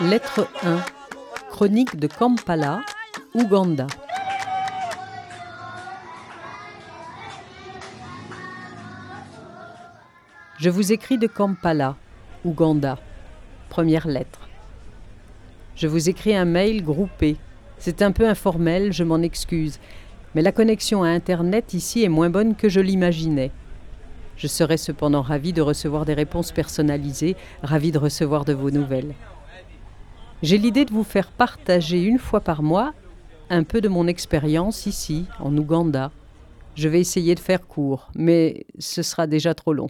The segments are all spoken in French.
Lettre 1. Chronique de Kampala, Ouganda. Je vous écris de Kampala, Ouganda. Première lettre. Je vous écris un mail groupé. C'est un peu informel, je m'en excuse, mais la connexion à Internet ici est moins bonne que je l'imaginais. Je serais cependant ravi de recevoir des réponses personnalisées, ravi de recevoir de vos nouvelles. J'ai l'idée de vous faire partager une fois par mois un peu de mon expérience ici, en Ouganda. Je vais essayer de faire court, mais ce sera déjà trop long.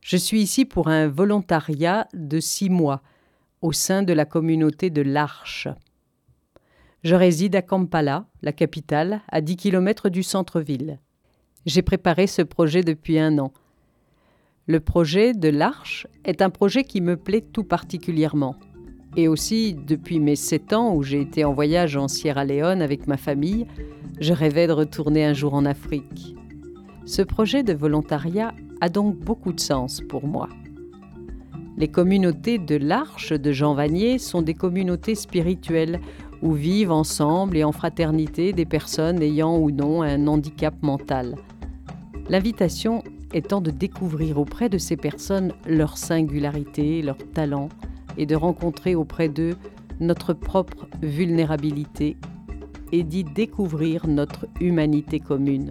Je suis ici pour un volontariat de six mois au sein de la communauté de l'Arche. Je réside à Kampala, la capitale, à 10 km du centre-ville. J'ai préparé ce projet depuis un an. Le projet de l'Arche est un projet qui me plaît tout particulièrement et aussi depuis mes sept ans où j'ai été en voyage en Sierra Leone avec ma famille, je rêvais de retourner un jour en Afrique. Ce projet de volontariat a donc beaucoup de sens pour moi. Les communautés de l'Arche de Jean Vanier sont des communautés spirituelles où vivent ensemble et en fraternité des personnes ayant ou non un handicap mental. L'invitation étant de découvrir auprès de ces personnes leur singularité, leurs talents, et de rencontrer auprès d'eux notre propre vulnérabilité et d'y découvrir notre humanité commune.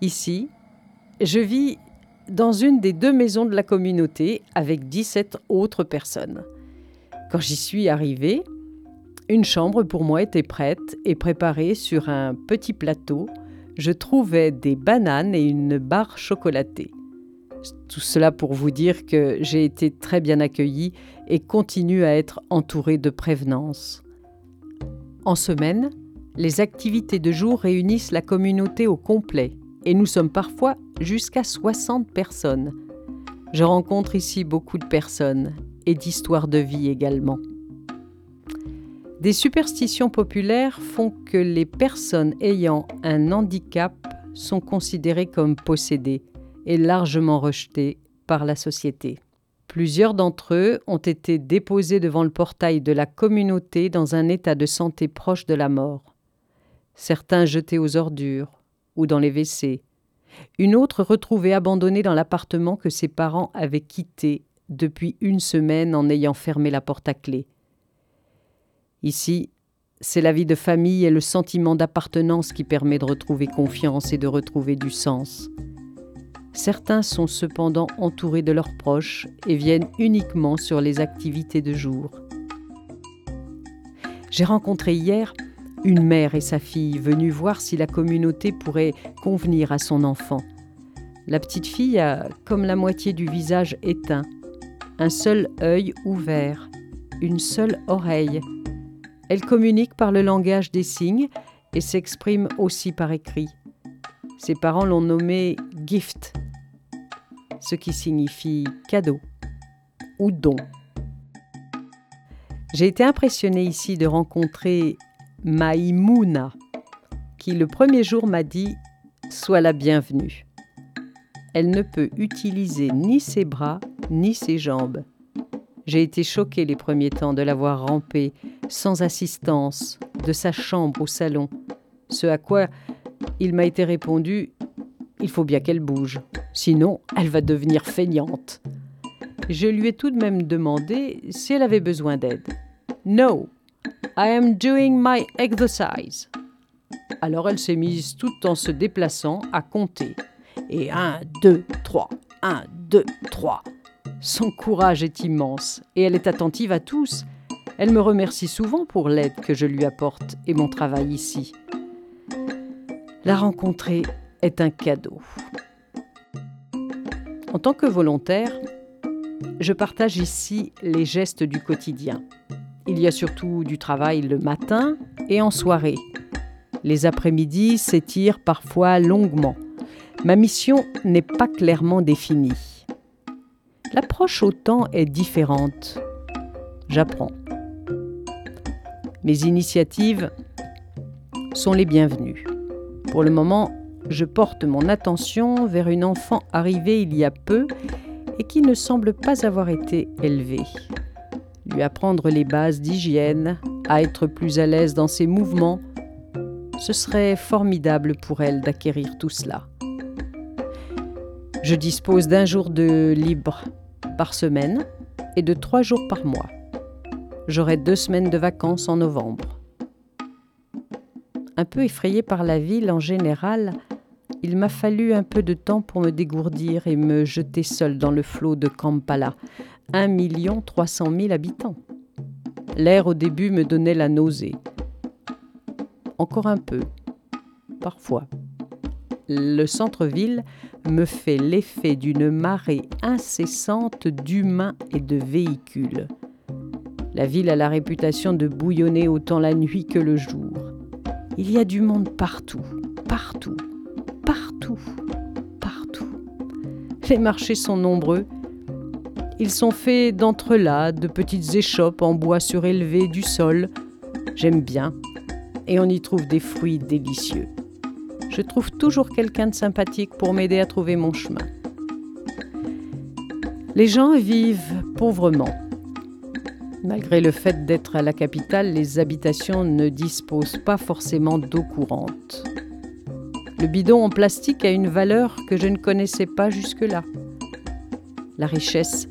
Ici, je vis dans une des deux maisons de la communauté avec 17 autres personnes. Quand j'y suis arrivée, une chambre pour moi était prête et préparée sur un petit plateau. Je trouvais des bananes et une barre chocolatée. Tout cela pour vous dire que j'ai été très bien accueillie et continue à être entourée de prévenance. En semaine, les activités de jour réunissent la communauté au complet et nous sommes parfois jusqu'à 60 personnes. Je rencontre ici beaucoup de personnes et d'histoires de vie également. Des superstitions populaires font que les personnes ayant un handicap sont considérées comme possédées et largement rejetées par la société. Plusieurs d'entre eux ont été déposés devant le portail de la communauté dans un état de santé proche de la mort. Certains jetés aux ordures ou dans les WC. Une autre retrouvée abandonnée dans l'appartement que ses parents avaient quitté depuis une semaine en ayant fermé la porte à clé. Ici, c'est la vie de famille et le sentiment d'appartenance qui permet de retrouver confiance et de retrouver du sens. Certains sont cependant entourés de leurs proches et viennent uniquement sur les activités de jour. J'ai rencontré hier une mère et sa fille venues voir si la communauté pourrait convenir à son enfant. La petite fille a comme la moitié du visage éteint, un seul œil ouvert, une seule oreille elle communique par le langage des signes et s'exprime aussi par écrit. Ses parents l'ont nommée gift, ce qui signifie cadeau ou don. J'ai été impressionnée ici de rencontrer Maïmouna, qui le premier jour m'a dit Sois la bienvenue. Elle ne peut utiliser ni ses bras ni ses jambes. J'ai été choquée les premiers temps de la voir ramper sans assistance de sa chambre au salon, ce à quoi il m'a été répondu Il faut bien qu'elle bouge, sinon elle va devenir feignante. Je lui ai tout de même demandé si elle avait besoin d'aide. No, I am doing my exercise. Alors elle s'est mise tout en se déplaçant à compter. Et un, deux, trois, un, deux, trois. Son courage est immense et elle est attentive à tous. Elle me remercie souvent pour l'aide que je lui apporte et mon travail ici. La rencontrer est un cadeau. En tant que volontaire, je partage ici les gestes du quotidien. Il y a surtout du travail le matin et en soirée. Les après-midi s'étirent parfois longuement. Ma mission n'est pas clairement définie. L'approche au temps est différente. J'apprends. Mes initiatives sont les bienvenus. Pour le moment, je porte mon attention vers une enfant arrivée il y a peu et qui ne semble pas avoir été élevée. Lui apprendre les bases d'hygiène, à être plus à l'aise dans ses mouvements, ce serait formidable pour elle d'acquérir tout cela. Je dispose d'un jour de libre par semaine et de trois jours par mois. J'aurai deux semaines de vacances en novembre. Un peu effrayé par la ville en général, il m'a fallu un peu de temps pour me dégourdir et me jeter seul dans le flot de Kampala, 1 300 000 habitants. L'air au début me donnait la nausée. Encore un peu, parfois. Le centre-ville me fait l'effet d'une marée incessante d'humains et de véhicules. La ville a la réputation de bouillonner autant la nuit que le jour. Il y a du monde partout, partout, partout, partout. Les marchés sont nombreux. Ils sont faits d'entrelacs, de petites échoppes en bois surélevé du sol. J'aime bien. Et on y trouve des fruits délicieux. Je trouve toujours quelqu'un de sympathique pour m'aider à trouver mon chemin. Les gens vivent pauvrement. Malgré le fait d'être à la capitale, les habitations ne disposent pas forcément d'eau courante. Le bidon en plastique a une valeur que je ne connaissais pas jusque-là. La richesse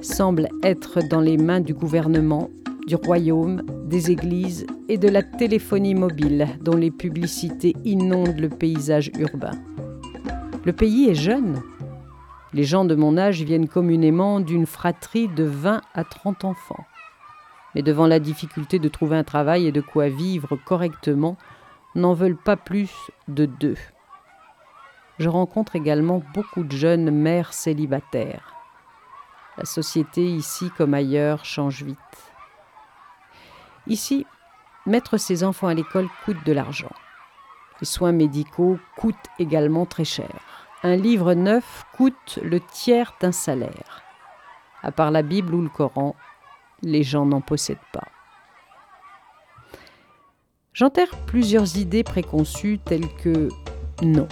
semble être dans les mains du gouvernement, du royaume, des églises et de la téléphonie mobile dont les publicités inondent le paysage urbain. Le pays est jeune. Les gens de mon âge viennent communément d'une fratrie de 20 à 30 enfants. Mais devant la difficulté de trouver un travail et de quoi vivre correctement, n'en veulent pas plus de deux. Je rencontre également beaucoup de jeunes mères célibataires. La société ici comme ailleurs change vite. Ici, mettre ses enfants à l'école coûte de l'argent. Les soins médicaux coûtent également très cher. Un livre neuf coûte le tiers d'un salaire. À part la Bible ou le Coran, les gens n'en possèdent pas. J'enterre plusieurs idées préconçues telles que non.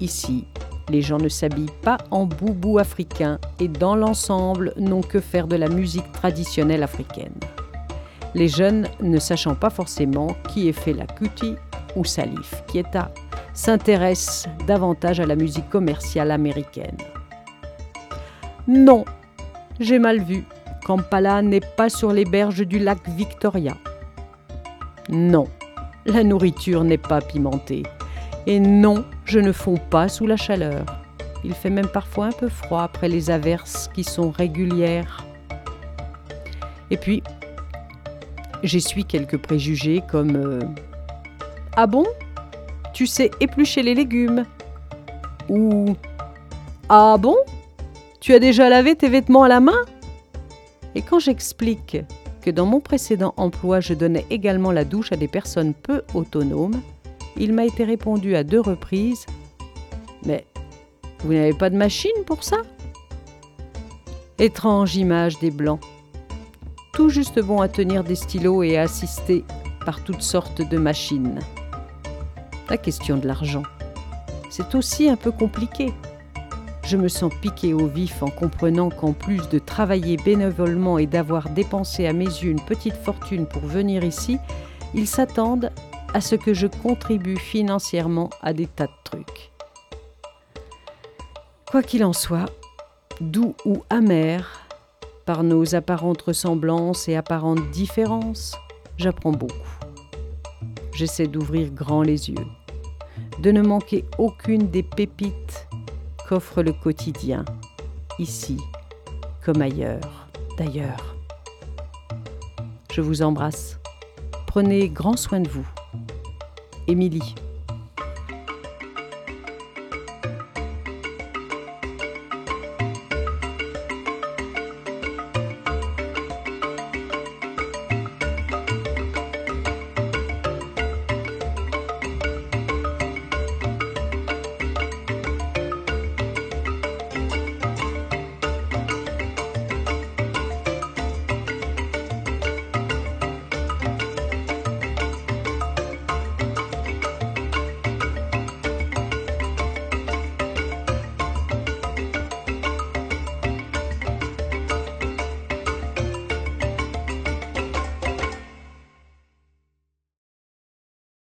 Ici, les gens ne s'habillent pas en boubou africain et dans l'ensemble n'ont que faire de la musique traditionnelle africaine. Les jeunes ne sachant pas forcément qui est fait la Kuti ou Salif, à s'intéressent davantage à la musique commerciale américaine. Non, j'ai mal vu. Kampala n'est pas sur les berges du lac Victoria. Non, la nourriture n'est pas pimentée. Et non, je ne fonds pas sous la chaleur. Il fait même parfois un peu froid après les averses qui sont régulières. Et puis, j'essuie quelques préjugés comme euh, Ah bon? Tu sais éplucher les légumes Ou Ah bon? Tu as déjà lavé tes vêtements à la main? Et quand j'explique que dans mon précédent emploi, je donnais également la douche à des personnes peu autonomes, il m'a été répondu à deux reprises Mais vous n'avez pas de machine pour ça? Étrange image des Blancs. Tout juste bon à tenir des stylos et à assister par toutes sortes de machines. La question de l'argent, c'est aussi un peu compliqué. Je me sens piqué au vif en comprenant qu'en plus de travailler bénévolement et d'avoir dépensé à mes yeux une petite fortune pour venir ici, ils s'attendent à ce que je contribue financièrement à des tas de trucs. Quoi qu'il en soit, doux ou amer, par nos apparentes ressemblances et apparentes différences, j'apprends beaucoup. J'essaie d'ouvrir grand les yeux, de ne manquer aucune des pépites qu'offre le quotidien, ici comme ailleurs, d'ailleurs. Je vous embrasse. Prenez grand soin de vous. Émilie.